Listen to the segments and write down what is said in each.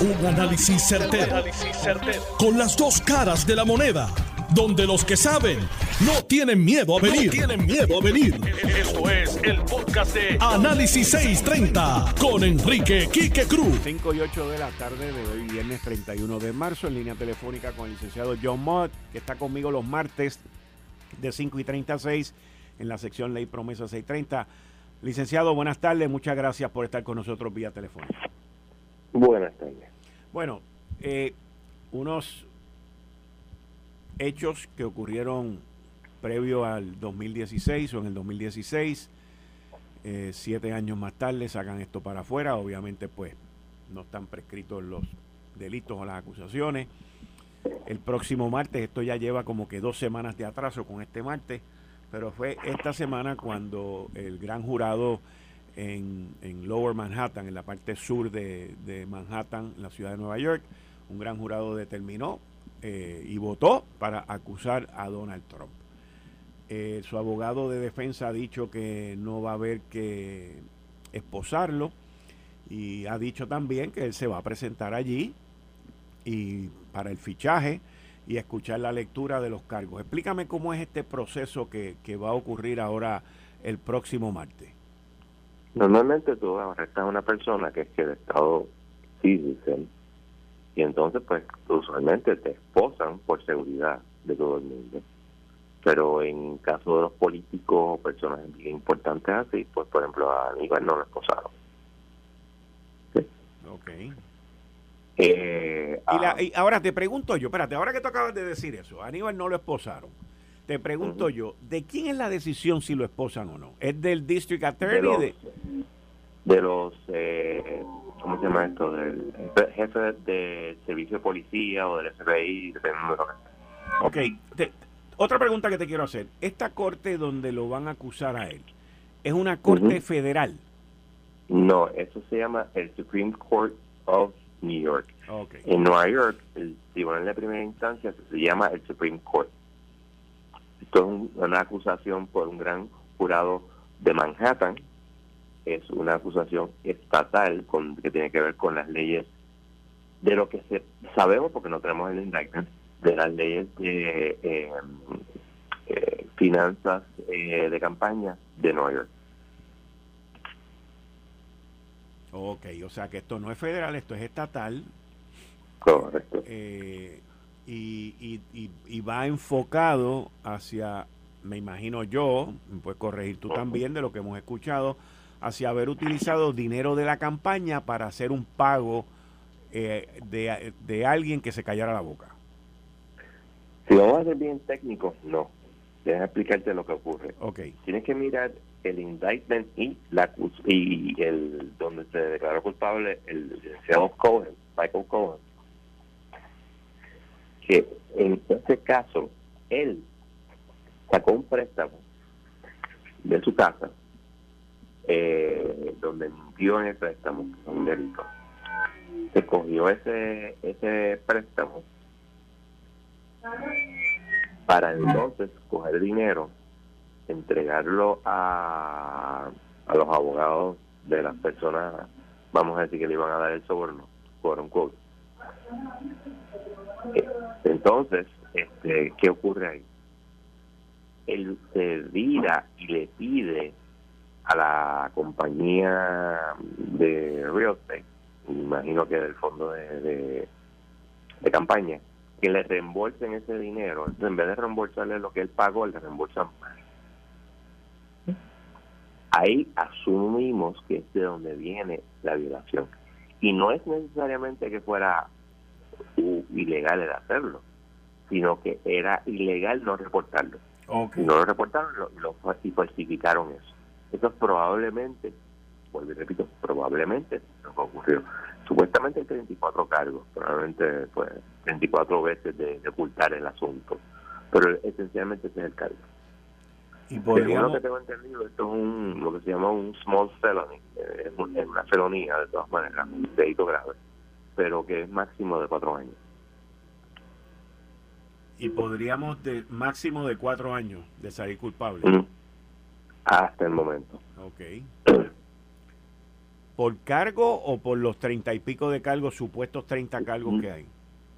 Un análisis certero, Con las dos caras de la moneda. Donde los que saben no tienen miedo a venir. tienen miedo a venir. Esto es el podcast de Análisis 630 con Enrique Quique Cruz. 5 y 8 de la tarde de hoy, viernes 31 de marzo, en línea telefónica con el licenciado John Mott, que está conmigo los martes de 5 y 36 en la sección Ley Promesa 630. Licenciado, buenas tardes. Muchas gracias por estar con nosotros vía telefónica. Buenas tardes. Bueno, eh, unos hechos que ocurrieron previo al 2016 o en el 2016, eh, siete años más tarde sacan esto para afuera, obviamente pues no están prescritos los delitos o las acusaciones. El próximo martes, esto ya lleva como que dos semanas de atraso con este martes, pero fue esta semana cuando el gran jurado en, Lower Manhattan, en la parte sur de, Manhattan, la ciudad de Nueva York. Un gran jurado determinó eh, y votó para acusar a Donald Trump. Eh, su abogado de defensa ha dicho que no va a haber que esposarlo y ha dicho también que él se va a presentar allí y para el fichaje y escuchar la lectura de los cargos. Explícame cómo es este proceso que, que va a ocurrir ahora el próximo martes. Normalmente tú arrestas a una persona que es que el Estado citizen y entonces pues usualmente te esposan por seguridad de todo el mundo. Pero en caso de los políticos o personas importantes así, pues por ejemplo a Aníbal no lo esposaron. Ok. Eh, ah. y, ahora te pregunto yo, espérate, ahora que tú acabas de decir eso, Aníbal no lo esposaron. Te pregunto yo, ¿de quién es la decisión si lo esposan o no? ¿Es del District Attorney? De los, eh, ¿cómo se llama esto? Del jefe de servicio de policía o del FBI, Ok, otra pregunta que te quiero hacer. Esta corte donde lo van a acusar a él, ¿es una corte federal? No, eso se llama el Supreme Court of New York. En Nueva York, el tribunal de primera instancia se llama el Supreme Court. Esto es una acusación por un gran jurado de Manhattan. Es una acusación estatal con, que tiene que ver con las leyes de lo que se, sabemos, porque no tenemos el indictment, de las leyes de eh, eh, finanzas eh, de campaña de Nueva York. Ok, o sea que esto no es federal, esto es estatal. Correcto y, y, va enfocado hacia, me imagino yo, me puedes corregir tú también de lo que hemos escuchado, hacia haber utilizado dinero de la campaña para hacer un pago eh, de, de, alguien que se callara la boca. Si vamos a ser bien técnicos, no. Déjame explicarte lo que ocurre. Okay. Tienes que mirar el indictment y la y el donde se declaró culpable el licenciado Cohen, Michael Cohen que en este caso él sacó un préstamo de su casa eh, donde mintió en el préstamo, un delito. Se cogió ese, ese préstamo para entonces coger dinero, entregarlo a, a los abogados de las personas, vamos a decir que le iban a dar el soborno, por un quote. Entonces, este, ¿qué ocurre ahí? Él se vira y le pide a la compañía de real estate, imagino que del fondo de, de, campaña, que le reembolsen ese dinero. Entonces, en vez de reembolsarle lo que él pagó, le reembolsan más. Ahí asumimos que es de donde viene la violación. Y no es necesariamente que fuera ilegal el hacerlo, sino que era ilegal no reportarlo. No lo reportaron lo, y falsificaron eso. Eso es probablemente, vuelvo y repito, probablemente lo que ocurrió. Supuestamente hay 34 cargos, probablemente pues 34 veces de, ocultar el asunto, pero esencialmente ese es el cargo. Y lo que tengo entendido, esto es un, lo que se llama un small felony, es una felonía de todas maneras, un delito grave pero que es máximo de cuatro años. Y podríamos de máximo de cuatro años de salir culpable. Hasta el momento. Ok. por cargo o por los treinta y pico de cargos, supuestos treinta cargos que hay?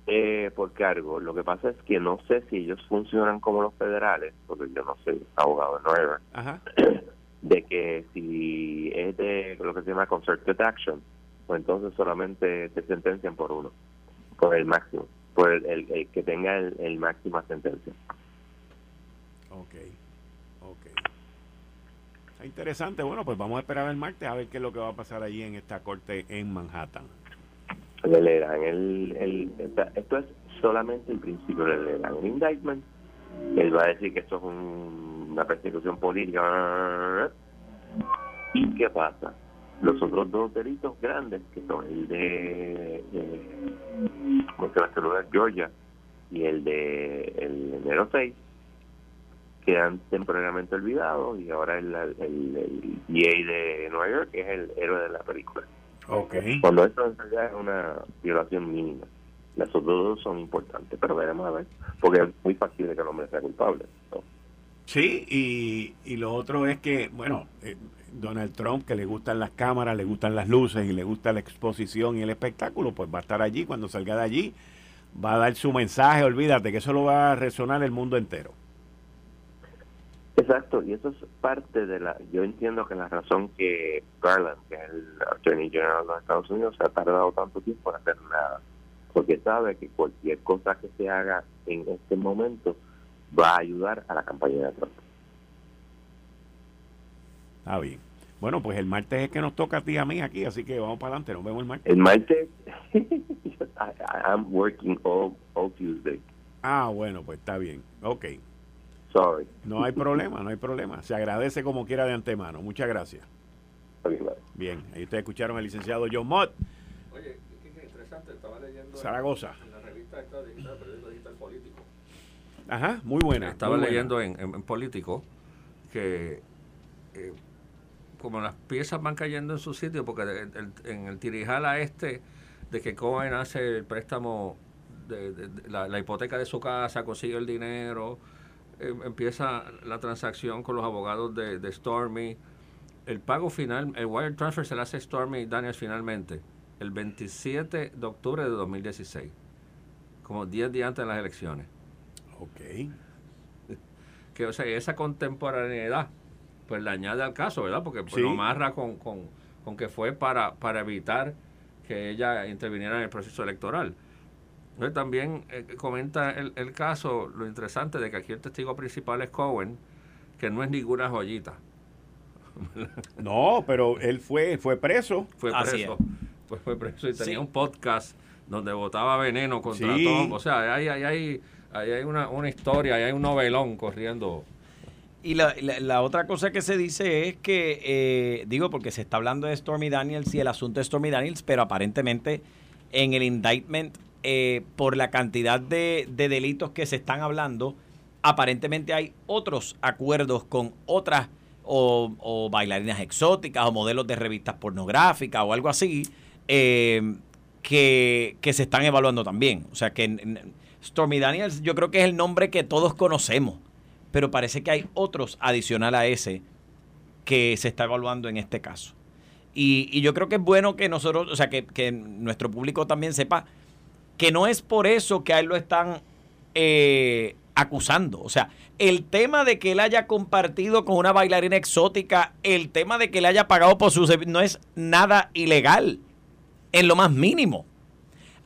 Eh, por cargo. Lo que pasa es que no sé si ellos funcionan como los federales, porque yo no soy abogado de Nueva Ajá. de que si es de lo que se llama concerted action, pues entonces solamente te sentencian por uno, por el máximo, por el, que tenga el, el máxima sentencia. Ok, ok. interesante. Bueno, pues vamos a esperar el martes a ver qué es lo que va a pasar allí en esta corte en Manhattan. Le leerán el, el, esto es solamente el principio, le leerán el indictment. Él va a decir que esto es una persecución política. ¿Y qué pasa? Los otros dos delitos grandes, que son el de, eh, de Georgia y el de el enero 6, quedan temporalmente olvidados y ahora el, el, el de Nueva York es el héroe de la película. Okay. Cuando esto en realidad es una violación mínima. Las otras dos son importantes, pero veremos a ver, porque es muy fácil que el hombre sea culpable. Sí, y, y lo otro es que, bueno, eh, Donald Trump, que le gustan las cámaras, le gustan las luces y le gusta la exposición y el espectáculo, pues va a estar allí. Cuando salga de allí, va a dar su mensaje. Olvídate que eso lo va a resonar el mundo entero. Exacto, y eso es parte de la. Yo entiendo que la razón que Garland, que es el Attorney General de los Estados Unidos, se ha tardado tanto tiempo en hacer nada, porque sabe que cualquier cosa que se haga en este momento va a ayudar a la campaña de Trump. Está bien. Bueno, pues el martes es que nos toca a ti y a mí aquí, así que vamos para adelante, nos vemos el martes. El martes, I'm working all, all Tuesday. Ah, bueno, pues está bien. Ok. Sorry. No hay problema, no hay problema. Se agradece como quiera de antemano. Muchas gracias. Bien, ahí ustedes escucharon al licenciado John Mott. Oye, qué interesante, estaba leyendo Zaragoza. En, la revista esta digital, periódico digital político. Ajá, muy buena. Estaba leyendo En, en, Político que eh, como las piezas van cayendo en su sitio, porque en el tirijala este de que Cohen hace el préstamo de, la, hipoteca de su casa, consigue el dinero, em, empieza la transacción con los abogados de, Stormy. El pago final, el wire transfer se le hace Stormy Daniels finalmente el 27 de octubre de 2016, como 10 días antes de las elecciones. Ok. Que, o sea, esa contemporaneidad, pues le añade al caso, ¿verdad? Porque pues, lo amarra con, con, con, que fue para, para evitar que ella interviniera en el proceso electoral. También eh, comenta el, el, caso, lo interesante de que aquí el testigo principal es Cohen, que no es ninguna joyita. No, pero él fue, fue preso. Fue preso. Pues fue preso y tenía un podcast donde votaba veneno contra todos. O sea, hay, hay, hay, hay una, una historia, hay un novelón corriendo y la, la, otra cosa que se dice es que, eh, digo, porque se está hablando de Stormy Daniels y el asunto de Stormy Daniels, pero aparentemente en el indictment, eh, por la cantidad de, delitos que se están hablando, aparentemente hay otros acuerdos con otras o, bailarinas exóticas o modelos de revistas pornográficas o algo así eh, que, que, se están evaluando también. O sea que Stormy Daniels yo creo que es el nombre que todos conocemos pero parece que hay otros adicional a ese que se está evaluando en este caso. Y, yo creo que es bueno que nosotros, o sea, que, nuestro público también sepa que no es por eso que a él lo están eh, acusando. O sea, el tema de que él haya compartido con una bailarina exótica, el tema de que le haya pagado por su no es nada ilegal, en lo más mínimo.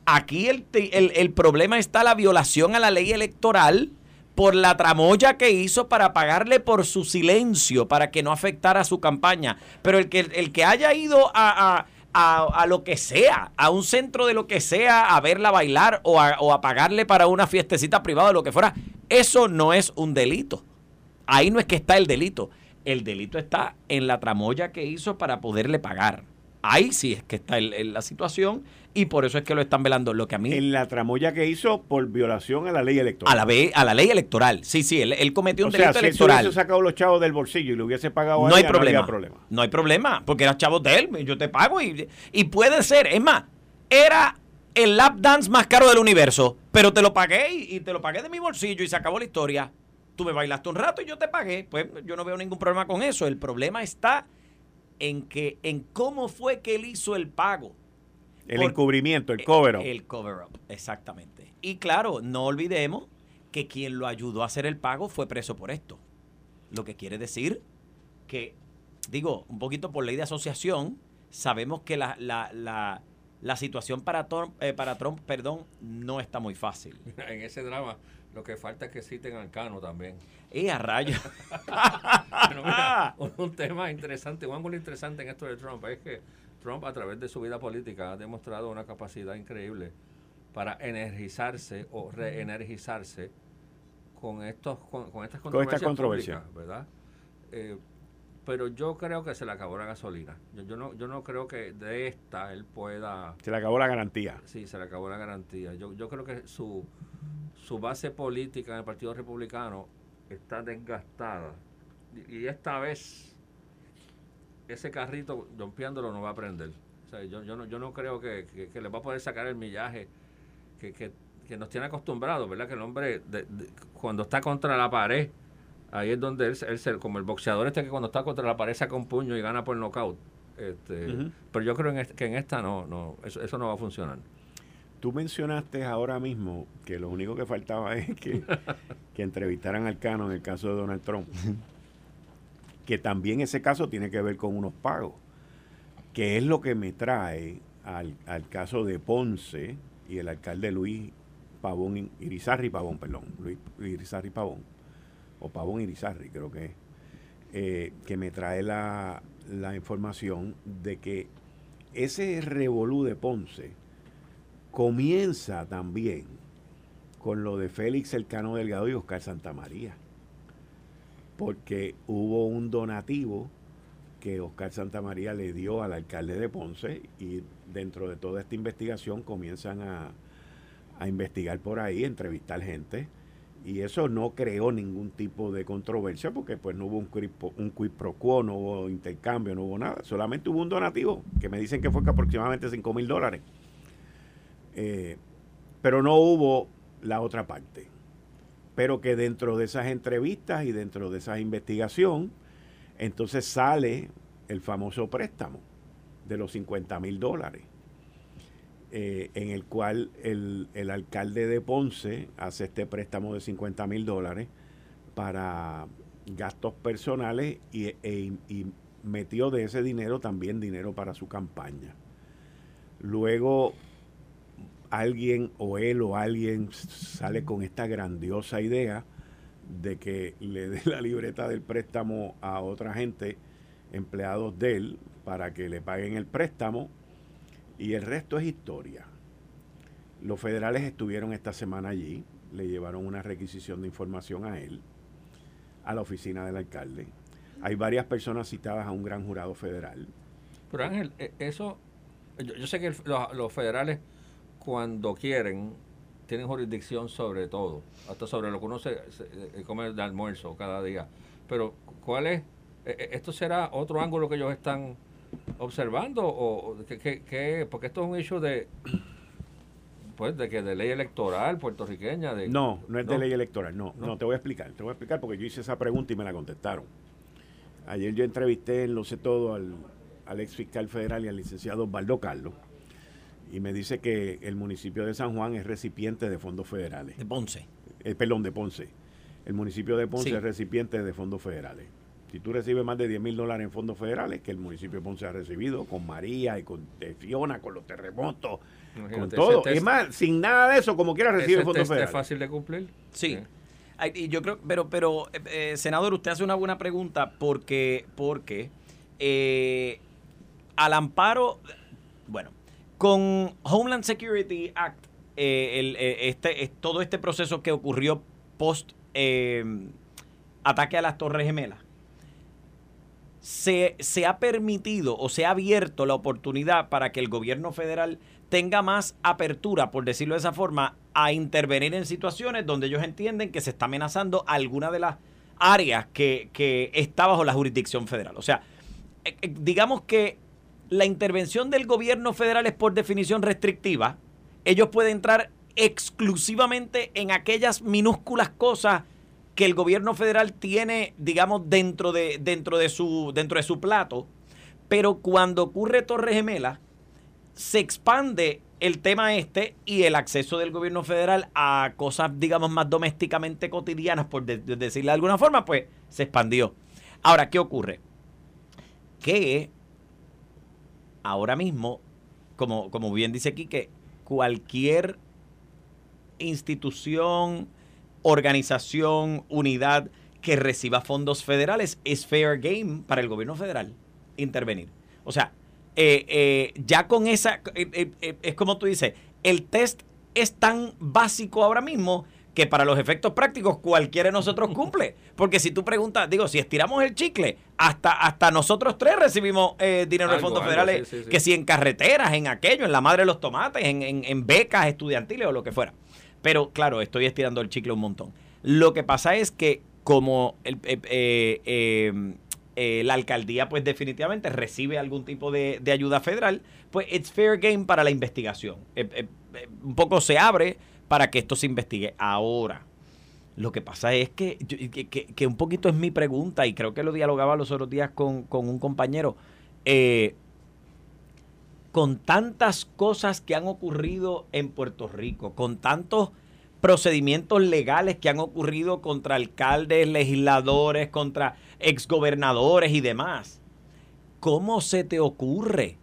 Aquí el, el, el problema está la violación a la ley electoral por la tramoya que hizo para pagarle por su silencio, para que no afectara su campaña. Pero el que, el que haya ido a, lo que sea, a un centro de lo que sea, a verla bailar o a, o a pagarle para una fiestecita privada o lo que fuera, eso no es un delito. Ahí no es que está el delito. El delito está en la tramoya que hizo para poderle pagar. Ahí sí es que está la situación y por eso es que lo están velando. Lo que a mí. En la tramoya que hizo por violación a la ley electoral. A la, a la ley electoral. Sí, sí, él, cometió un delito sea, si electoral. hubiese sacado los chavos del bolsillo y le hubiese pagado no a hay problema. no problema. No hay problema, porque eran chavos de él. Yo te pago y, y puede ser. Es más, era el lap dance más caro del universo, pero te lo pagué y, y te lo pagué de mi bolsillo y se acabó la historia. Tú me bailaste un rato y yo te pagué. Pues yo no veo ningún problema con eso. El problema está en que en cómo fue que él hizo el pago. El encubrimiento, el cover up. El cover up, exactamente. Y claro, no olvidemos que quien lo ayudó a hacer el pago fue preso por esto. Lo que quiere decir que, digo, un poquito por ley de asociación, sabemos que la, la, la, la situación para Trump, eh, para Trump perdón, no está muy fácil. en ese drama lo que falta es que citen al Cano también. ¡Y a rayos! un tema interesante, un ángulo interesante en esto de Trump es que Trump a través de su vida política ha demostrado una capacidad increíble para energizarse o reenergizarse con estos con, estas controversias, ¿verdad? Eh, pero yo creo que se le acabó la gasolina. Yo, no yo no creo que de esta él pueda Se le acabó la garantía. Sí, se le acabó la garantía. Yo, yo creo que su su base política en el Partido Republicano está desgastada. Y, esta vez ese carrito rompiéndolo no va a prender. O sea, yo, yo, no, yo no creo que, que, le va a poder sacar el millaje que, que, nos tiene acostumbrados, ¿verdad? Que el hombre, cuando está contra la pared, ahí es donde él, él, como el boxeador este que cuando está contra la pared saca un puño y gana por nocaut. Este, Pero yo creo que en esta no, no eso, eso no va a funcionar. Tú mencionaste ahora mismo que lo único que faltaba es que, entrevistaran al Cano en el caso de Donald Trump. que también ese caso tiene que ver con unos pagos. Que es lo que me trae al, caso de Ponce y el alcalde Luis Pavón, Irizarri Pavón, perdón, Luis Irizarri Pavón, o Pavón Irizarri creo que es, eh, que me trae la, la información de que ese revolú de Ponce, comienza también con lo de Félix Elcano Delgado y Oscar Santamaría. Porque hubo un donativo que Oscar Santamaría le dio al alcalde de Ponce y dentro de toda esta investigación comienzan a, investigar por ahí, entrevistar gente. Y eso no creó ningún tipo de controversia porque pues no hubo un quid pro quo, no hubo intercambio, no hubo nada, solamente hubo un donativo que me dicen que fue aproximadamente 5 mil dólares. Eh, pero no hubo la otra parte. Pero que dentro de esas entrevistas y dentro de esa investigación, entonces sale el famoso préstamo de los 50 mil dólares, eh, en el cual el, alcalde de Ponce hace este préstamo de 50 mil dólares para gastos personales e, y metió de ese dinero también dinero para su campaña. Luego alguien o él o alguien sale con esta grandiosa idea de que le dé la libreta del préstamo a otra gente, empleados de él, para que le paguen el préstamo y el resto es historia. Los federales estuvieron esta semana allí, le llevaron una requisición de información a él, a la oficina del alcalde. Hay varias personas citadas a un gran jurado federal. Pero Ángel, e, eso, yo, sé que los federales cuando quieren, tienen jurisdicción sobre todo, hasta sobre lo que uno se, come de almuerzo cada día. Pero, ¿cuál es? E, e, ¿Esto será otro ángulo que ellos están observando? o que, Porque esto es un hecho de pues de que de ley electoral puertorriqueña de no no es de ley electoral no, no, te voy a explicar te voy a explicar porque yo hice esa pregunta y me la contestaron ayer yo entrevisté en lo sé todo al, al ex fiscal federal y al licenciado Osvaldo Carlos y me dice que el municipio de San Juan es recipiente de fondos federales. De Ponce. El, eh, perdón, de Ponce. El municipio de Ponce es recipiente de fondos federales. Si tú recibes más de 10 mil dólares en fondos federales, que el municipio de Ponce ha recibido, con María y con Fiona, con los terremotos, con todo. Es más, sin nada de eso, como quiera recibir fondos federales. ¿Es fácil de cumplir? Sí. Y yo creo, pero, pero eh, eh, senador, usted hace una buena pregunta porque, porque al amparo, bueno, con Homeland Security Act, eh, eh, este, todo este proceso que ocurrió post eh, ataque a las Torres Gemelas, se, se, ha permitido o se ha abierto la oportunidad para que el gobierno federal tenga más apertura, por decirlo de esa forma, a intervenir en situaciones donde ellos entienden que se está amenazando alguna de las áreas que, que está bajo la jurisdicción federal. O sea, digamos que la intervención del gobierno federal es por definición restrictiva, ellos pueden entrar exclusivamente en aquellas minúsculas cosas que el gobierno federal tiene, digamos, dentro de, dentro de, su, dentro de su plato, Pero cuando ocurre Torre Gemela, se expande el tema este y el acceso del gobierno federal a cosas, digamos, más domésticamente cotidianas, por decirle de alguna forma, pues se expandió. Ahora, ¿qué ocurre? Que ahora mismo, como, como bien dice aquí, que cualquier institución, organización, unidad que reciba fondos federales es fair game para el gobierno federal intervenir. O sea, eh, eh, ya con esa, eh, es como tú dices, el test es tan básico ahora mismo que para los efectos prácticos cualquiera de nosotros cumple. Porque si tú preguntas, digo, si estiramos el chicle, hasta, hasta nosotros tres recibimos dinero de fondos federales, que si en carreteras, en aquello, en la madre de los tomates, en, en becas estudiantiles o lo que fuera. Pero claro, estoy estirando el chicle un montón. Lo que pasa es que como el, eh, eh, eh, la alcaldía pues definitivamente recibe algún tipo de, ayuda federal, pues it's fair game para la investigación. un poco se abre para que esto se investigue. Ahora, lo que pasa es que, que, un poquito es mi pregunta y creo que lo dialogaba los otros días con, con un compañero. con tantas cosas que han ocurrido en Puerto Rico, con tantos procedimientos legales que han ocurrido contra alcaldes, legisladores, contra exgobernadores y demás. ¿Cómo se te ocurre?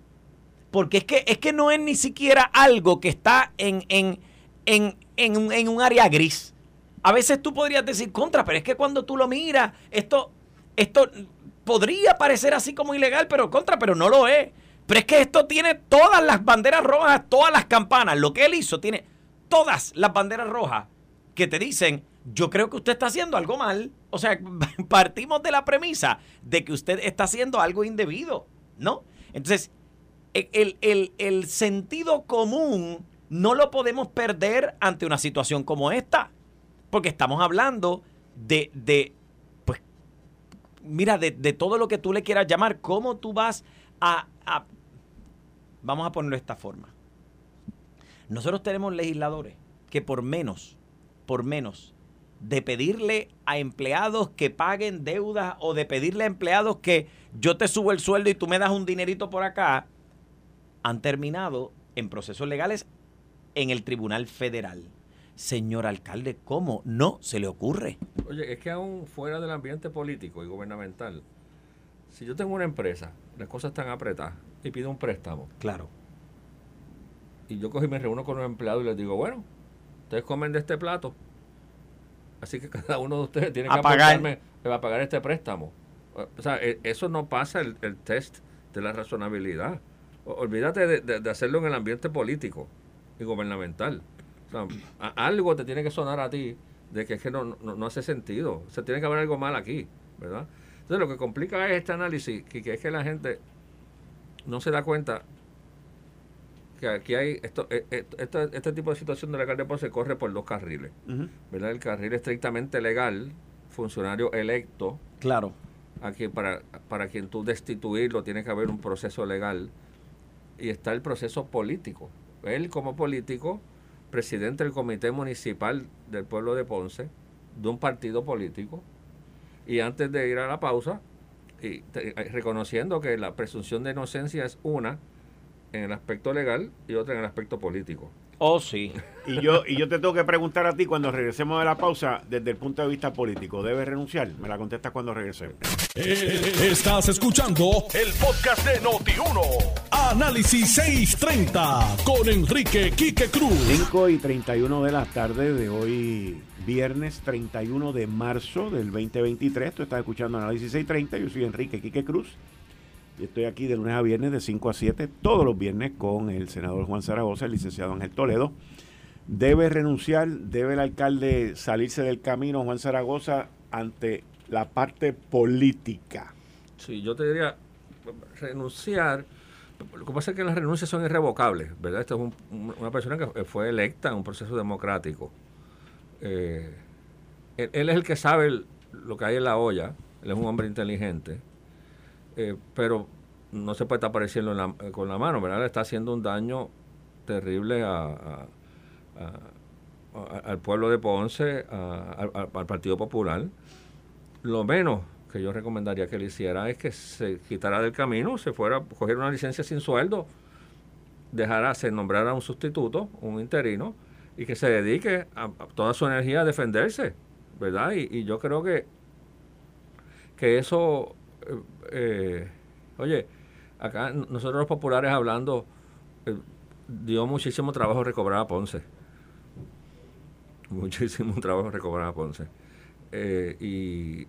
Porque es que, es que no es ni siquiera algo que está en, en, en, en, un área gris. A veces tú podrías decir contra, pero es que cuando tú lo miras, esto, esto podría parecer así como ilegal, pero contra, pero no lo es. Pero es que esto tiene todas las banderas rojas, todas las campanas. Lo que él hizo tiene todas las banderas rojas que te dicen, yo creo que usted está haciendo algo mal. O sea, partimos de la premisa de que usted está haciendo algo indebido, ¿no? Entonces, el, el sentido común no lo podemos perder ante una situación como esta, porque estamos hablando de, de pues, mira, de, de, todo lo que tú le quieras llamar, cómo tú vas a, a, vamos a ponerlo de esta forma, nosotros tenemos legisladores que por menos, por menos de pedirle a empleados que paguen deudas o de pedirle a empleados que yo te subo el sueldo y tú me das un dinerito por acá, han terminado en procesos legales en el Tribunal Federal. Señor alcalde, ¿cómo no se le ocurre? Oye, es que aún fuera del ambiente político y gubernamental, si yo tengo una empresa, las cosas están apretadas y pido un préstamo. Claro y yo cogí y me reúno con los empleados y les digo, bueno, ustedes comen de este plato. Así que cada uno de ustedes tiene que apagarme, va a pagar este préstamo. O sea, e, eso no pasa el, test de la razonabilidad. olvídate de, hacerlo en el ambiente político y gubernamental. O sea, algo te tiene que sonar a ti de que es que no, no, hace sentido. O sea, tiene que haber algo mal aquí, ¿verdad? Entonces, lo que complica es este análisis, que, que es que la gente no se da cuenta que aquí hay esto, eh, este tipo de situación de la alcalde se corre por dos carriles. ¿verdad? El carril estrictamente legal, funcionario electo. Claro. Aquí para, para quien tú destituirlo tiene que haber un proceso legal. Y está el proceso político. Él como político, presidente del comité municipal del pueblo de Ponce, de un partido político. Y antes de ir a la pausa, y reconociendo que la presunción de inocencia es una, en el aspecto legal y otra en el aspecto político. Oh, sí. Y yo, y yo te tengo que preguntar a ti cuando regresemos de la pausa, desde el punto de vista político, ¿debes renunciar? Me la contestas cuando regresemos. Eh, estás escuchando el podcast de Noti1. Análisis 630 con Enrique Quique Cruz. 5 y 31 de la tarde de hoy, viernes 31 de marzo del 2023. Tú estás escuchando Análisis 630. Yo soy Enrique Quique Cruz. Y estoy aquí de lunes a viernes de 5 a 7, todos los viernes con el senador Juan Zaragoza, el licenciado Ángel Toledo. Debe renunciar, debe el alcalde salirse del camino, Juan Zaragoza, ante la parte política. Sí, yo te diría renunciar. Lo que pasa es que las renuncias son irrevocables, ¿verdad? Esta es una persona que fue electa en un proceso democrático. Eh, él, es el que sabe lo que hay en la olla, él es un hombre inteligente eh, pero no se puede estar apareciendo eh, con la mano, ¿verdad? Le está haciendo un daño terrible a, al pueblo de Ponce, al, Partido Popular. Lo menos que yo recomendaría que le hiciera es que se quitara del camino, se fuera a coger una licencia sin sueldo, dejara, se nombrara un sustituto, un interino, y que se dedique a, toda su energía a defenderse, ¿verdad? Y, yo creo que, que eso, eh, eh, oye, acá nosotros los populares hablando, eh, dio muchísimo trabajo recobrar a Ponce. Muchísimo trabajo recobrar a Ponce. y,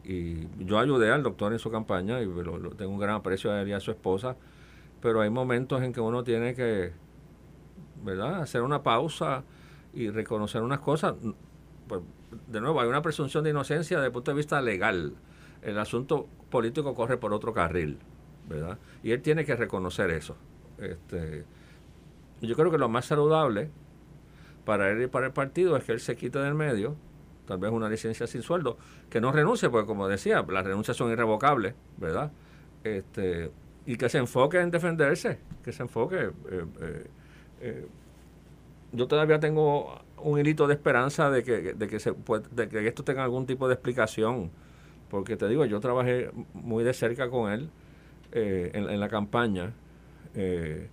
yo ayudé al doctor en su campaña y tengo un gran aprecio a él y a su esposa, pero hay momentos en que uno tiene que, ¿verdad?, hacer una pausa y reconocer unas cosas. Pues, de nuevo, hay una presunción de inocencia desde el punto de vista legal. El asunto político corre por otro carril, ¿verdad? Y él tiene que reconocer eso. Este, yo creo que lo más saludable para él y para el partido es que él se quite del medio, tal vez una licencia sin sueldo, que no renuncie, porque como decía, las renuncias son irrevocables, ¿verdad? Este, y que se enfoque en defenderse, que se enfoque. Eh, eh, eh yo todavía tengo un hilito de esperanza de que, de que, se de que esto tenga algún tipo de explicación. Porque te digo, yo trabajé muy de cerca con él eh, en, la campaña eh,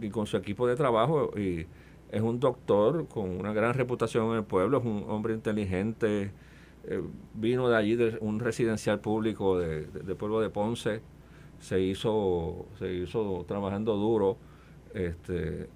y con su equipo de trabajo. Y es un doctor con una gran reputación en el pueblo, es un hombre inteligente. Eh, vino de allí, de un residencial público de, pueblo de Ponce. Se hizo, se hizo trabajando duro. Este,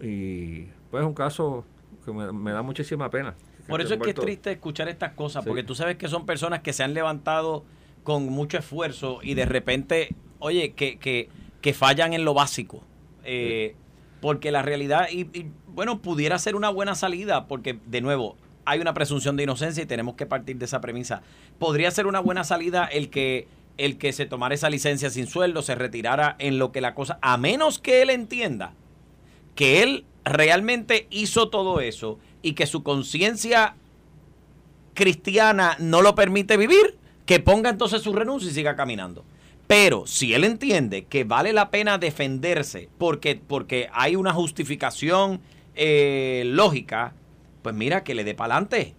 y pues es un caso que me, da muchísima pena. Por eso es que es triste escuchar estas cosas, porque tú sabes que son personas que se han levantado con mucho esfuerzo y de repente, oye, que, que, que fallan en lo básico. Eh, porque la realidad, y, y, bueno, pudiera ser una buena salida, porque de nuevo, hay una presunción de inocencia y tenemos que partir de esa premisa. Podría ser una buena salida el que el que se tomara esa licencia sin sueldo, se retirara en lo que la cosa, a menos que él entienda que él realmente hizo todo eso y que su conciencia cristiana no lo permite vivir, que ponga entonces su renuncia y siga caminando. Pero si él entiende que vale la pena defenderse porque, porque hay una justificación eh, lógica, pues mira, que le dé para adelante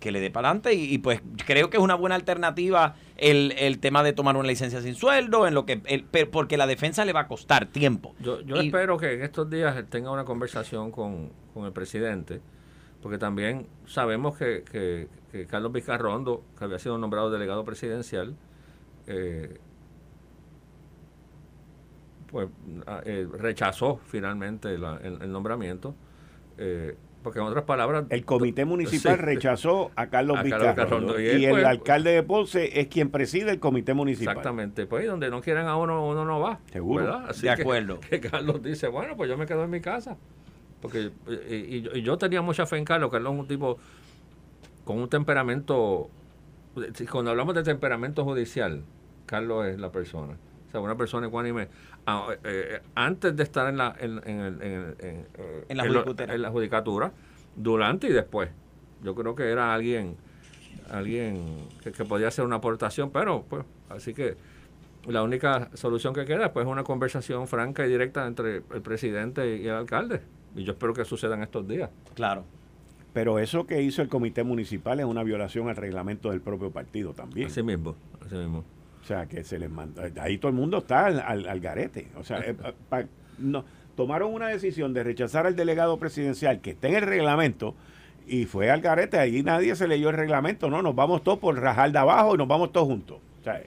que le dé para adelante y, pues creo que es una buena alternativa el, el, tema de tomar una licencia sin sueldo, en lo que porque la defensa le va a costar tiempo. Yo, yo espero que en estos días tenga una conversación con, el presidente, porque también sabemos que, que, Carlos Vizcarrondo, que había sido nombrado delegado presidencial, eh, pues eh, rechazó finalmente el, nombramiento. Eh, porque en otras palabras... El comité municipal rechazó a Carlos, a y, el pues, alcalde de Ponce es quien preside el comité municipal. Exactamente, pues donde no quieren a uno, uno no va. Seguro. de acuerdo. Que Carlos dice, bueno, pues yo me quedo en mi casa. Porque y, yo tenía mucha fe en Carlos, Carlos es un tipo con un temperamento, cuando hablamos de temperamento judicial, Carlos es la persona. O sea, una persona ecuánime. Ah, eh, eh, antes de estar en la, en, en, en, en la, la judicatura, durante y después. Yo creo que era alguien alguien que, podía hacer una aportación, pero pues así que la única solución que queda pues, es una conversación franca y directa entre el presidente y el alcalde. Y yo espero que suceda en estos días. Claro. Pero eso que hizo el comité municipal es una violación al reglamento del propio partido también. Así mismo, así mismo. O sea, que se les mandó. Ahí todo el mundo está al, garete. O sea, eh, no, tomaron una decisión de rechazar al delegado presidencial que está en el reglamento y fue al garete. Ahí nadie se leyó el reglamento. No, nos vamos todos por rajar de abajo y nos vamos todos juntos. O sea,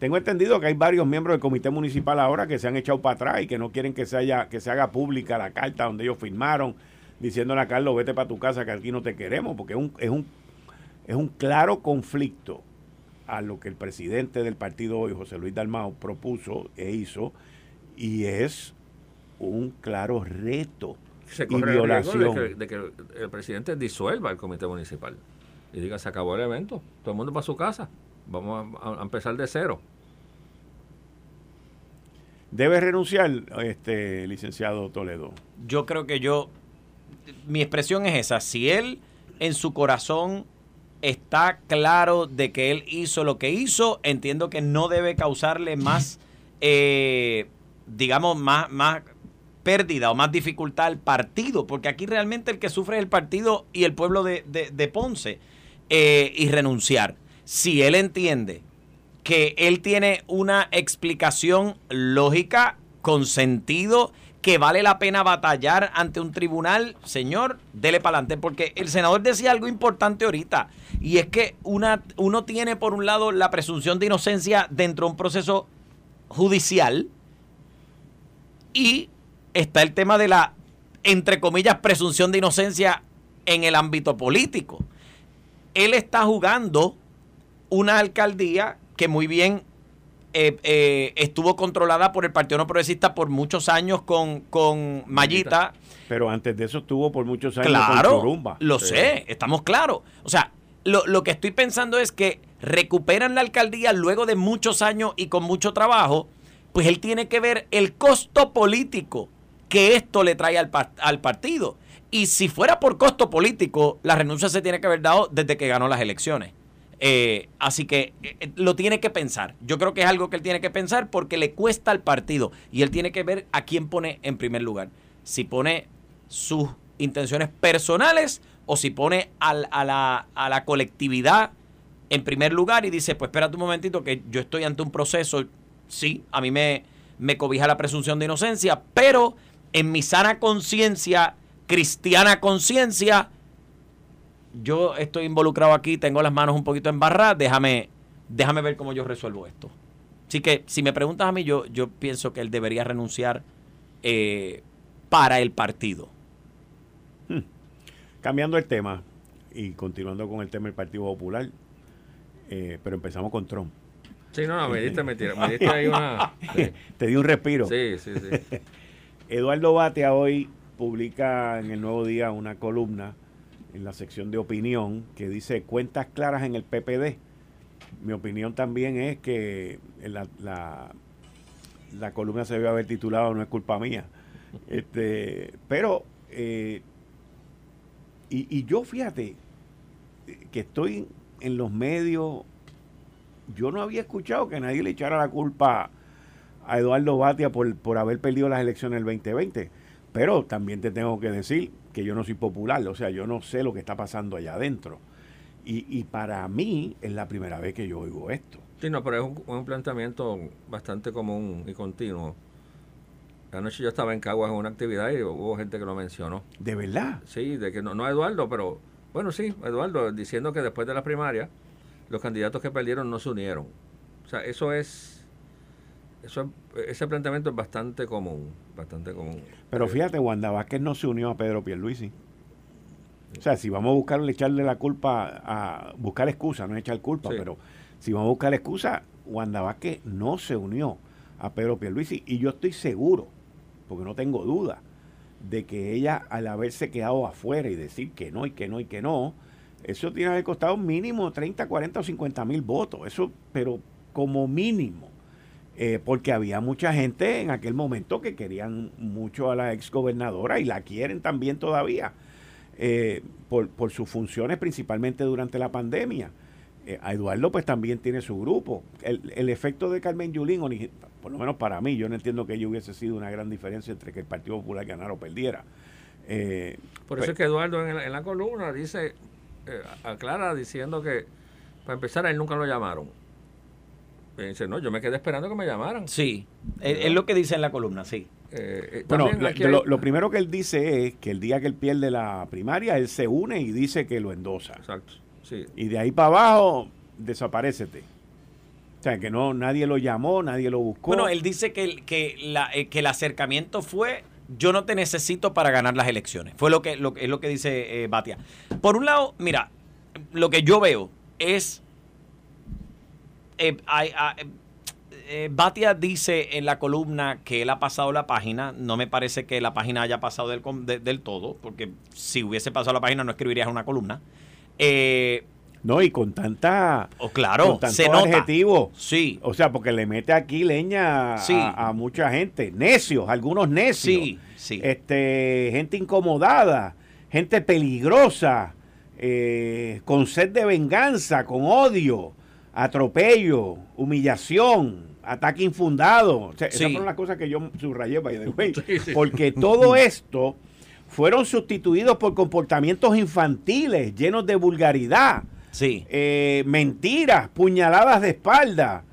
tengo entendido que hay varios miembros del comité municipal ahora que se han echado para atrás y que no quieren que se, haya, que se haga pública la carta donde ellos firmaron diciéndole a Carlos, vete para tu casa que aquí no te queremos, porque es un, es un, es un claro conflicto a lo que el presidente del partido hoy, José Luis Dalmao, propuso e hizo, y es un claro reto se y violación. de que, el presidente disuelva el comité municipal y diga, se acabó el evento, todo el mundo para su casa, vamos a, empezar de cero. ¿Debe renunciar, este licenciado Toledo? Yo creo que yo, mi expresión es esa, si él en su corazón está claro de que él hizo lo que hizo. Entiendo que no debe causarle más, eh, digamos, más, más pérdida o más dificultad al partido, porque aquí realmente el que sufre es el partido y el pueblo de, Ponce, eh, y renunciar. si él entiende que él tiene una explicación lógica, con sentido, que vale la pena batallar ante un tribunal, señor, dele para adelante. Porque el senador decía algo importante ahorita, y es que una, uno tiene por un lado la presunción de inocencia dentro de un proceso judicial, y está el tema de la, entre comillas, presunción de inocencia en el ámbito político. Él está jugando una alcaldía que muy bien eh, eh, estuvo controlada por el Partido No Progresista por muchos años con, con Mayita. Pero antes de eso estuvo por muchos años claro, con Lo sé, estamos claros. O sea, lo, lo que estoy pensando es que recuperan la alcaldía luego de muchos años y con mucho trabajo, pues él tiene que ver el costo político que esto le trae al, al partido. Y si fuera por costo político, la renuncia se tiene que haber dado desde que ganó las elecciones. Eh, así que eh, lo tiene que pensar. Yo creo que es algo que él tiene que pensar porque le cuesta al partido y él tiene que ver a quién pone en primer lugar. Si pone sus intenciones personales o si pone a, la, colectividad en primer lugar y dice, pues espérate un momentito que yo estoy ante un proceso, sí, a mí me cobija la presunción de inocencia, pero en mi sana conciencia, cristiana conciencia, yo estoy involucrado aquí, tengo las manos un poquito embarradas, déjame, déjame ver cómo yo resuelvo esto. Así que si me preguntas a mí, yo, yo pienso que él debería renunciar eh, para el partido. Hmm. Cambiando el tema y continuando con el tema del Partido Popular, eh, pero empezamos con Trump. Sí, no, no, me diste, me, me diste ahí una... Te di un respiro. Sí, sí, sí. Eduardo Batea hoy publica en el Nuevo Día una columna en la sección de opinión que dice cuentas claras en el PPD. Mi opinión también es que la, la, columna se debe haber titulado No es culpa mía. Este, pero, eh, y, y yo fíjate que estoy en los medios, yo no había escuchado que nadie le echara la culpa a Eduardo Batia por, por haber perdido las elecciones del 2020. Pero también te tengo que decir que yo no soy popular, o sea, yo no sé lo que está pasando allá adentro. Y, y para mí es la primera vez que yo oigo esto. Sí, no, pero es un, planteamiento bastante común y continuo. Anoche yo estaba en Caguas en una actividad y hubo gente que lo mencionó. ¿De verdad? Sí, de que no, no Eduardo, pero bueno, sí, Eduardo, diciendo que después de la primaria los candidatos que perdieron no se unieron. O sea, eso es, eso ese planteamiento es bastante común, bastante común. Pero fíjate, Wanda Vázquez no se unió a Pedro Pierluisi. O sea, si vamos a buscarle, echarle la culpa, a buscar excusa, no echar culpa, pero si vamos a buscar excusa, Wanda Vázquez no se unió a Pedro Pierluisi. Y yo estoy seguro, porque no tengo duda, de que ella, al haberse quedado afuera y decir que no y que no y que no, eso tiene que haber costado mínimo 30, 40 o 50 mil votos. Eso, pero como mínimo. Eh, porque había mucha gente en aquel momento que querían mucho a la exgobernadora y la quieren también todavía eh, por, por, sus funciones principalmente durante la pandemia. Eh, a Eduardo pues también tiene su grupo. El, el efecto de Carmen Yulín, por lo menos para mí, yo no entiendo que ello hubiese sido una gran diferencia entre que el Partido Popular ganara o perdiera. por eso pues es que Eduardo en, en la columna dice, aclara diciendo que para empezar a él nunca lo llamaron dice, no, yo me quedé esperando que me llamaran. Sí, es, lo que dice en la columna, sí. Eh, eh, bueno, lo, primero que él dice es que el día que él pierde la primaria, él se une y dice que lo endosa. Exacto, sí. Y de ahí para abajo, desaparecete. O sea, que no nadie lo llamó, nadie lo buscó. Bueno, él dice que, que, la, eh, que el acercamiento fue yo no te necesito para ganar las elecciones. Fue lo que, lo, es lo que dice Batia. Por un lado, mira, lo que yo veo es eh, eh, eh, Batia dice en la columna que él ha pasado la página. No me parece que la página haya pasado del, del todo, porque si hubiese pasado la página no escribirías una columna. no, y con tanta. Oh, claro, con se adjetivo. Sí. O sea, porque le mete aquí leña a, mucha gente. Necios, algunos necios. Sí, sí. Este, gente incomodada, gente peligrosa, con sed de venganza, con odio atropello, humillación, ataque infundado. Esas fueron las cosas que yo subrayé, by the porque todo esto fueron sustituidos por comportamientos infantiles llenos de vulgaridad. Sí. eh, mentiras, puñaladas de espalda.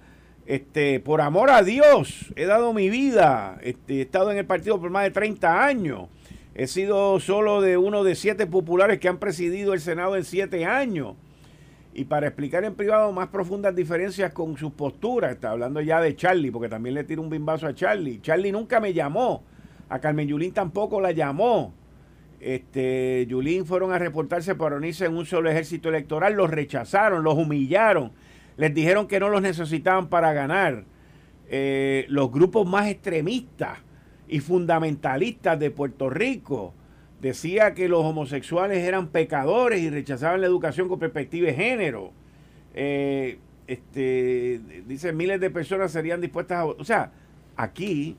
Este, por amor a Dios, he dado mi vida. Este, he estado en el partido por más de 30 años. He sido solo de uno de siete populares que han presidido el Senado en siete años. Y para explicar en privado más profundas diferencias con sus posturas, está hablando ya de Charlie, porque también le tiro un bimbazo a Charlie. Charlie nunca me llamó. A Carmen Yulín tampoco la llamó. Este, Yulín fueron a reportarse para unirse en un solo ejército electoral, los rechazaron, los humillaron, les dijeron que no los necesitaban para ganar. Eh, los grupos más extremistas y fundamentalistas de Puerto Rico decía que los homosexuales eran pecadores y rechazaban la educación con perspectiva de género. Eh, este, dice miles de personas serían dispuestas a... O sea, aquí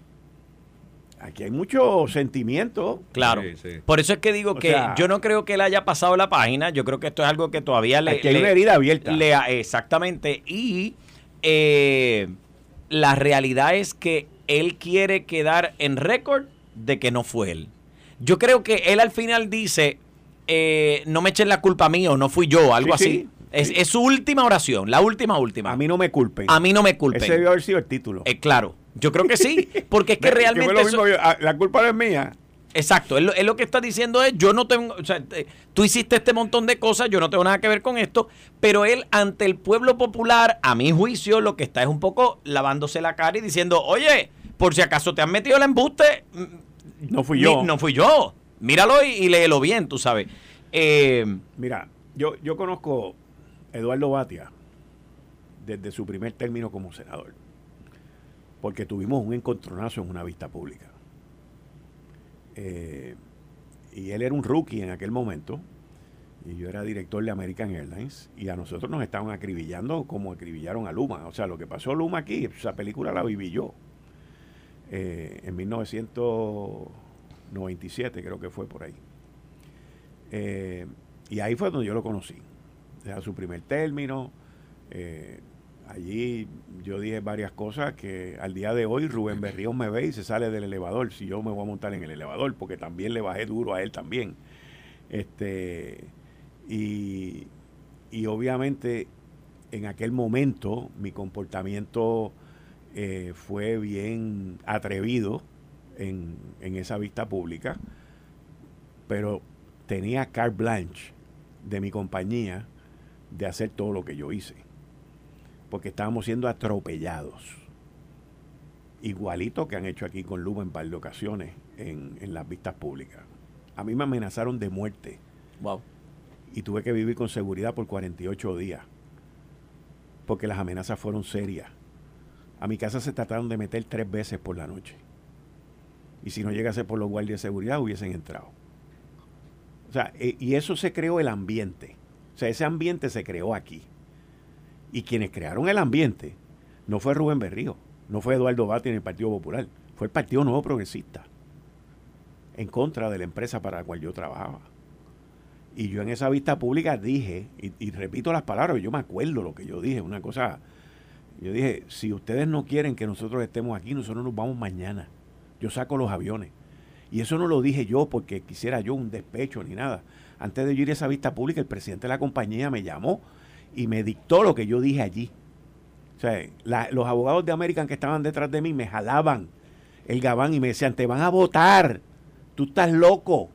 aquí hay mucho sentimiento. Claro. Sí, sí. Por eso es que digo O que sea- yo no creo que él haya pasado la página. Yo creo que esto es algo que todavía le. Aquí hay le- una herida abierta. le exactamente. Y eh, la realidad es que él quiere quedar en récord de que no fue él. Yo creo que él al final dice: eh, No me echen la culpa a mí o no fui yo, algo Sí, así. sí, es, sí. es su última oración, la última, última. A mí no me culpen. A mí no me culpen. Ese debió haber sido el título. Eh, claro, yo creo que sí, porque es que realmente... lo mismo ah, la culpa no es mía. Exacto, él, lo- él lo que está diciendo es, yo no tengo, o sea, te- tú hiciste este montón de cosas, yo no tengo nada que ver con esto, pero él ante el pueblo popular, a mi juicio, lo que está es un poco lavándose la cara y diciendo, oye, por si acaso te han metido el embuste, mm, No fui yo. no fui yo, míralo y, y léelo bien, tú sabes. Eh, Mira, yo, yo conozco a Eduardo Batia desde su primer término como senador. Porque tuvimos un encontronazo en una vista pública. Eh, y él era un rookie en aquel momento. Y yo era director de American Airlines. Y a nosotros nos estaban acribillando como acribillaron a Luma. O sea, lo que pasó Luma aquí, esa película la viví yo. Eh, en 1997 creo que fue por ahí. Eh, y ahí fue donde yo lo conocí. Era su primer término. eh, allí yo dije varias cosas que al día de hoy Rubén Berríos me ve y se sale del elevador. Si yo me voy a montar en el elevador, porque también le bajé duro a él también. Este, y, y obviamente en aquel momento mi comportamiento eh, fue bien atrevido en, en esa vista pública, pero tenía carte blanche de mi compañía de hacer todo lo que yo hice, porque estábamos siendo atropellados, igualito que han hecho aquí con Luma en par de ocasiones en, en las vistas públicas. A mí me amenazaron de muerte wow. y tuve que vivir con seguridad por 48 días, porque las amenazas fueron serias. A mi casa se trataron de meter tres veces por la noche. Y si no llegase por los guardias de seguridad, hubiesen entrado. O sea, e- y eso se creó el ambiente. O sea, ese ambiente se creó aquí. Y quienes crearon el ambiente no fue Rubén Berrío, no fue Eduardo Bati en el Partido Popular, fue el Partido Nuevo Progresista, en contra de la empresa para la cual yo trabajaba. Y yo en esa vista pública dije, y, y repito las palabras, yo me acuerdo lo que yo dije, una cosa, yo dije, si ustedes no quieren que nosotros estemos aquí, nosotros nos vamos mañana. Yo saco los aviones. Y eso no lo dije yo porque quisiera yo un despecho ni nada. Antes de yo ir a esa vista pública, el presidente de la compañía me llamó y me dictó lo que yo dije allí. O sea, los abogados de American que estaban detrás de mí me jalaban el gabán y me decían, te van a votar, tú estás loco.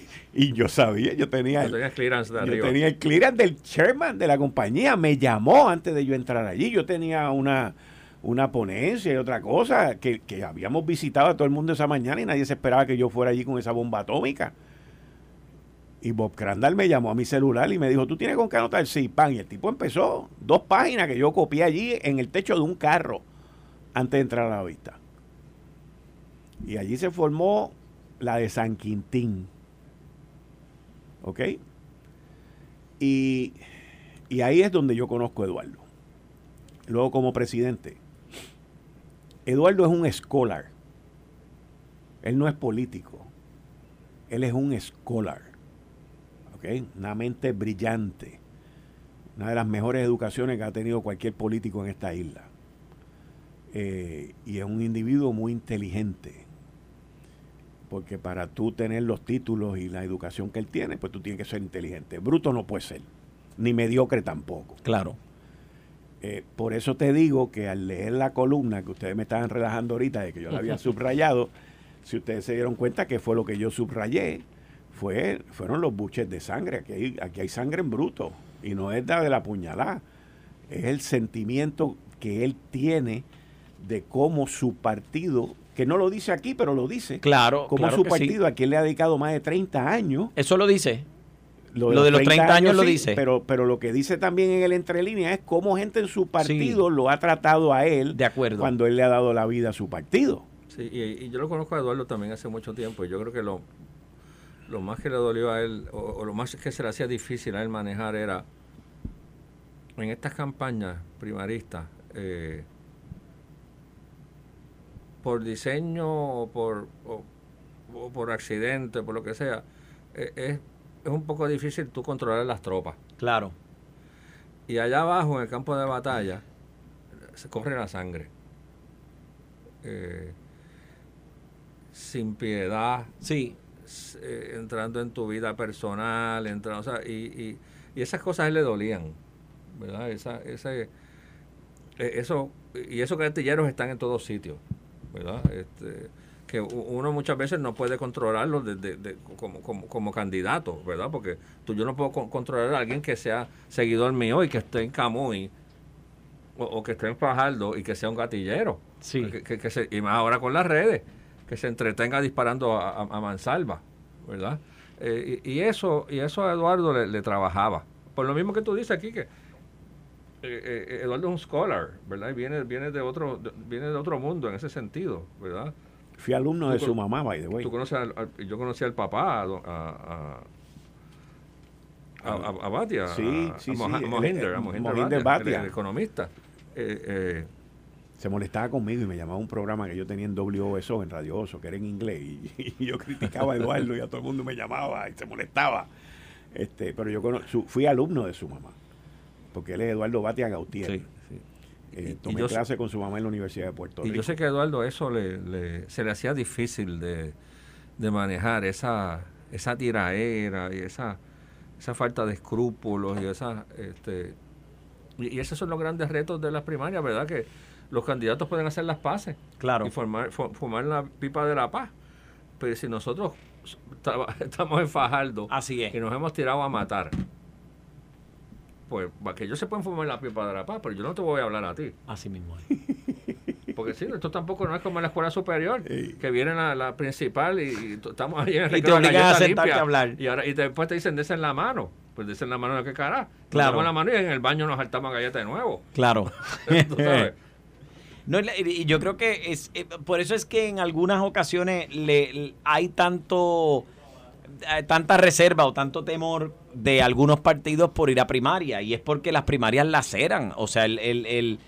y yo sabía, yo tenía No el, tenías clearance de yo arriba. tenía el clearance del chairman de la compañía. Me llamó antes de yo entrar allí. Yo tenía una, una ponencia y otra cosa que, que habíamos visitado a todo el mundo esa mañana y nadie se esperaba que yo fuera allí con esa bomba atómica. Y Bob Crandall me llamó a mi celular y me dijo, ¿tú tienes con qué anotar? Sí, pan. Y el tipo empezó dos páginas que yo copié allí en el techo de un carro antes de entrar a la vista. Y allí se formó la de San Quintín. ¿Ok? Y, y ahí es donde yo conozco a Eduardo. Luego como presidente. Eduardo es un scholar. Él no es político. Él es un scholar. ¿Ok? Una mente brillante. Una de las mejores educaciones que ha tenido cualquier político en esta isla. Eh, y es un individuo muy inteligente. Porque para tú tener los títulos y la educación que él tiene, pues tú tienes que ser inteligente. Bruto no puede ser, ni mediocre tampoco. Claro. Eh, por eso te digo que al leer la columna que ustedes me estaban relajando ahorita de que yo la había subrayado, si ustedes se dieron cuenta que fue lo que yo subrayé, fue, fueron los buches de sangre. Aquí hay, aquí hay sangre en bruto y no es la de la puñalada, es el sentimiento que él tiene de cómo su partido, que no lo dice aquí, pero lo dice, Claro. claro su partido, sí. a quien le ha dedicado más de 30 años, Eso lo dice. Lo de los 30 años lo dice. Pero, pero lo que dice también en el entrelínea es cómo gente en su partido lo ha tratado a él De acuerdo. cuando él le ha dado la vida a su partido. Sí, y, y yo lo conozco a Eduardo también hace mucho tiempo y yo creo que lo, lo más que le dolió a él, o, o lo más que se le hacía difícil a él manejar era en estas campañas primaristas, eh, por diseño o por, o, o por accidente, por lo que sea, eh, es, es un poco difícil tú controlar las tropas. Claro. Y allá abajo, en el campo de batalla, se corre la sangre. Eh, sin piedad, Sí. eh, entrando en tu vida personal, entrando, o sea, y, y, y esas cosas a él le dolían, ¿verdad? Esa, ese, eh, eso, y esos gatilleros están en todos sitios, ¿verdad? Este, que uno muchas veces no puede controlarlos de- de- de- como, como, como candidato, ¿verdad? Porque tú, yo no puedo con- controlar a alguien que sea seguidor mío y que esté en Camuy o, o que esté en Fajardo y que sea un gatillero. Sí. Que, que- que se- y más ahora con las redes, que se entretenga disparando a, a- a mansalva, ¿verdad? Eh, y, y eso y eso a Eduardo le, le trabajaba. Por lo mismo que tú dices aquí, que eh, eh, Eduardo es un scholar, ¿verdad? Y viene, viene, de otro, de- viene de otro mundo en ese sentido, ¿verdad? Fui alumno de su mamá, by the way. Tú conoces al- al- yo conocí al papá, a, a, a, Batia, Sí, sí, Moja- sí, Mohinder, Mohinder Bhatia. el, el economista. Eh, eh, Se molestaba conmigo y me llamaba un programa que yo tenía en WOSO, en Radio Oso, que era en inglés. Y, y yo criticaba a Eduardo y a todo el mundo me llamaba y se molestaba. Este, pero yo cono- su- fui alumno de su mamá. Porque él es Eduardo Batia Gautier. sí, sí. Eh, Y- y tomé yo- clase con su mamá en la Universidad de Puerto Y Rico. yo sé que a Eduardo eso le, le- se le hacía difícil de, de manejar, esa, esa tiraera y esa, esa falta de escrúpulos y esa... Este, y, y esos son los grandes retos de las primarias, ¿verdad? Que los candidatos pueden hacer las paces Claro. y formar, fumar la pipa de la paz. Pero si nosotros estamos en Fajardo Así es. y nos hemos tirado a matar, pues que ellos se pueden fumar la pipa de la paz, pero yo no te voy a hablar a ti. Así mismo es. Porque sí, esto tampoco no es como en la escuela superior, Sí. que viene la, la principal y, estamos ahí en el Y te obligan a sentarte limpia, a hablar. Y, ahora, y después te dicen, desen la mano. Pues desen la mano de qué cara. Claro. damos la mano y en el baño nos saltamos galleta de nuevo. Claro. Tú sabes. No, y yo creo que es eh, por eso es que en algunas ocasiones le, le- hay tanto eh, tanta reserva o tanto temor de algunos partidos por ir a primaria y es porque las primarias laceran, o sea, el, el-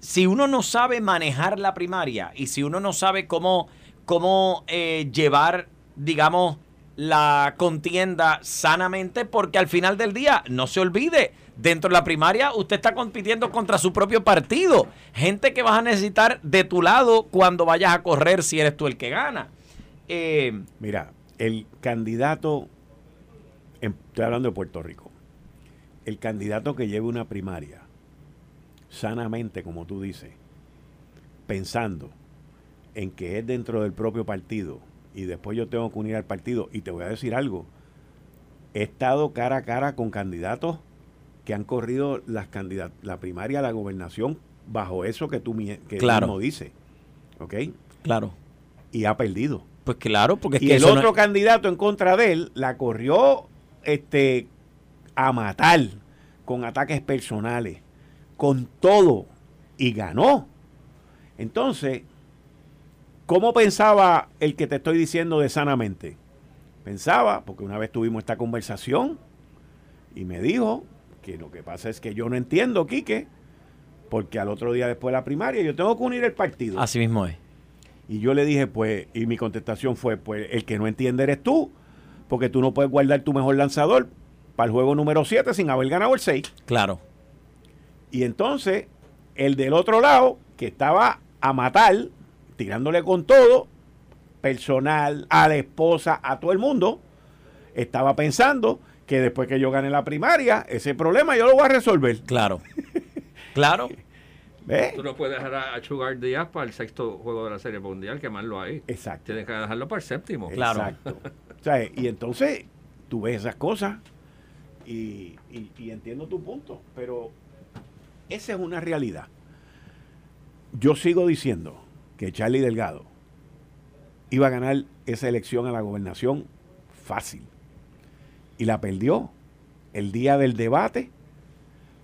si uno no sabe manejar la primaria y si uno no sabe cómo cómo eh, llevar, digamos, la contienda sanamente, porque al final del día, no se olvide, dentro de la primaria usted está compitiendo contra su propio partido. Gente que vas a necesitar de tu lado cuando vayas a correr si eres tú el que gana. Eh, Mira, el candidato, estoy hablando de Puerto Rico, el candidato que lleve una primaria, sanamente, como tú dices, pensando en que es dentro del propio partido y después yo tengo que unir al partido, y te voy a decir algo, he estado cara a cara con candidatos que han corrido las candidat la primaria a la gobernación bajo eso que tú que Claro. mismo dices, ¿ok? claro. Y ha perdido. Pues claro, porque es y que el no- otro candidato en contra de él la corrió este a matar con ataques personales, con todo y ganó. Entonces, ¿cómo pensaba el que te estoy diciendo de sanamente? Pensaba, porque una vez tuvimos esta conversación y me dijo que lo que pasa es que yo no entiendo, Quique, porque al otro día después de la primaria yo tengo que unir el partido. Así mismo es. Y yo le dije, pues, y mi contestación fue, pues, el que no entiende eres tú, porque tú no puedes guardar tu mejor lanzador para el juego número 7 sin haber ganado el 6. Claro. Y entonces, el del otro lado, que estaba a matar, tirándole con todo, personal, a la esposa, a todo el mundo, estaba pensando que después que yo gane la primaria, ese problema yo lo voy a resolver. Claro. claro. Tú no puedes dejar a Sugar Díaz para el sexto juego de la Serie Mundial, quemarlo ahí. Exacto. Tienes que dejarlo para el séptimo. Claro. Exacto. Y entonces tú ves esas cosas y, y entiendo tu punto, pero esa es una realidad. Yo sigo diciendo que Charlie Delgado iba a ganar esa elección a la gobernación fácil. Y la perdió el día del debate,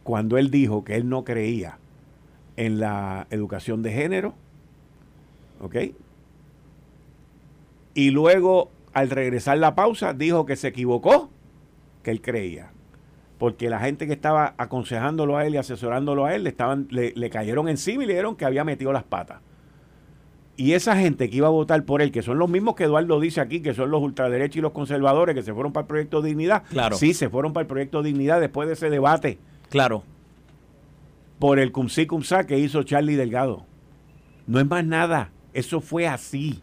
cuando él dijo que él no creía en la educación de género. ¿Ok? Y luego, al regresar la pausa, dijo que se equivocó, que él creía. Porque la gente que estaba aconsejándolo a él y asesorándolo a él le, estaban, le, le cayeron encima y le dijeron que había metido las patas. Y esa gente que iba a votar por él, que son los mismos que Eduardo dice aquí, que son los ultraderechos y los conservadores que se fueron para el proyecto Dignidad. Claro. Sí, se fueron para el proyecto Dignidad después de ese debate. Claro. Por el cum sí, cum que hizo Charlie Delgado. No es más nada. Eso fue así.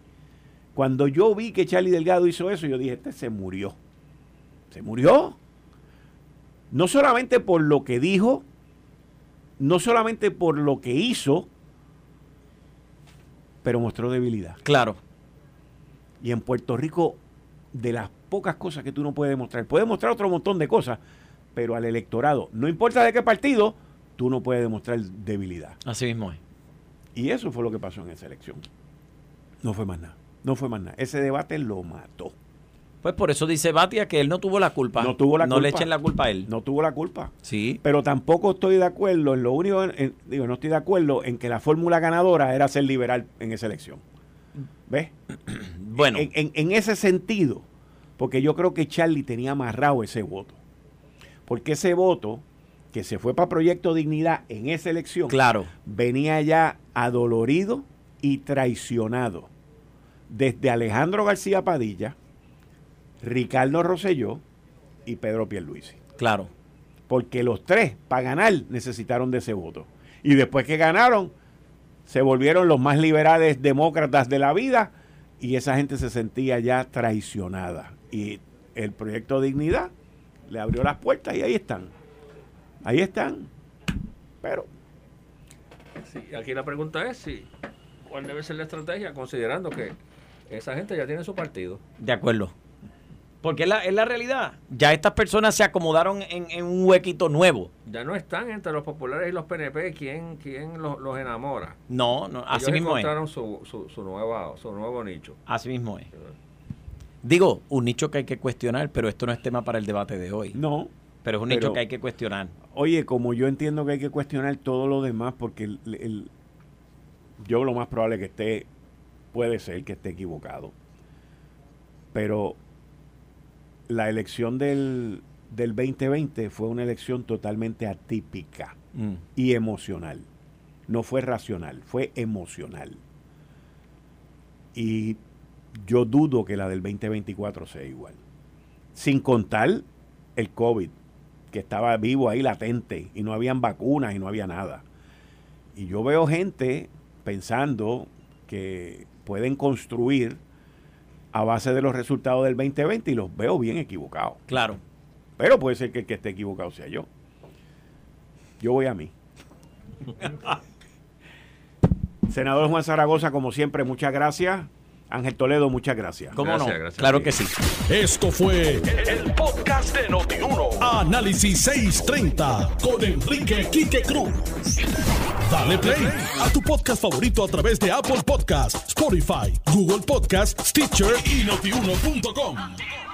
Cuando yo vi que Charlie Delgado hizo eso, yo dije, este se murió. Se murió. No solamente por lo que dijo, no solamente por lo que hizo, pero mostró debilidad. Claro. Y en Puerto Rico, de las pocas cosas que tú no puedes demostrar, puedes mostrar otro montón de cosas, pero al electorado, no importa de qué partido, tú no puedes demostrar debilidad. Así mismo es. Y eso fue lo que pasó en esa elección. No fue más nada. No fue más nada. Ese debate lo mató. Pues por eso dice Batia que él no tuvo la culpa. No tuvo la no le echen la culpa a él. No tuvo la culpa. Sí. Pero tampoco estoy de acuerdo en lo único, digo, no estoy de acuerdo en que la fórmula ganadora era ser liberal en esa elección. ¿Ves? Bueno. En, ese sentido, porque yo creo que Charlie tenía amarrado ese voto. Porque ese voto que se fue para Proyecto Dignidad en esa elección, claro. venía ya adolorido y traicionado. Desde Alejandro García Padilla, Ricardo Rosselló y Pedro Pierluisi. Claro. Porque los tres, para ganar, necesitaron de ese voto. Y después que ganaron, se volvieron los más liberales demócratas de la vida y esa gente se sentía ya traicionada. Y el proyecto Dignidad le abrió las puertas y ahí están. Ahí están. Pero. Sí, aquí la pregunta es si cuál debe ser la estrategia, considerando que esa gente ya tiene su partido. De acuerdo. Porque es la, es la realidad. Ya estas personas se acomodaron en, un huequito nuevo. Ya no están entre los populares y los PNP quién, quién los, enamora. No, no así mismo encontraron Su, su, su, nueva, su nuevo nicho. Así mismo es. Digo, un nicho que hay que cuestionar, pero esto no es tema para el debate de hoy. No. Pero es un nicho que hay que cuestionar. Oye, como yo entiendo que hay que cuestionar todo lo demás, porque el, yo lo más probable que esté, puede ser que esté equivocado. Pero la elección del, del 2020 fue una elección totalmente atípica mm. y emocional. No fue racional, fue emocional. Y yo dudo que la del 2024 sea igual. Sin contar el COVID, que estaba vivo ahí latente y no habían vacunas y no había nada. Y yo veo gente pensando que pueden construir a base de los resultados del 2020 y los veo bien equivocados. Claro. Pero puede ser que el que esté equivocado sea yo. Yo voy a mí. Senador Juan Zaragoza, como siempre, muchas gracias. Ángel Toledo, muchas gracias. ¿Cómo no? claro que sí. Esto fue el, podcast de Notiuno. Análisis 630 con Enrique Quique Cruz. Dale play a tu podcast favorito a través de Apple Podcasts, Spotify, Google Podcasts, Stitcher y notiuno.com.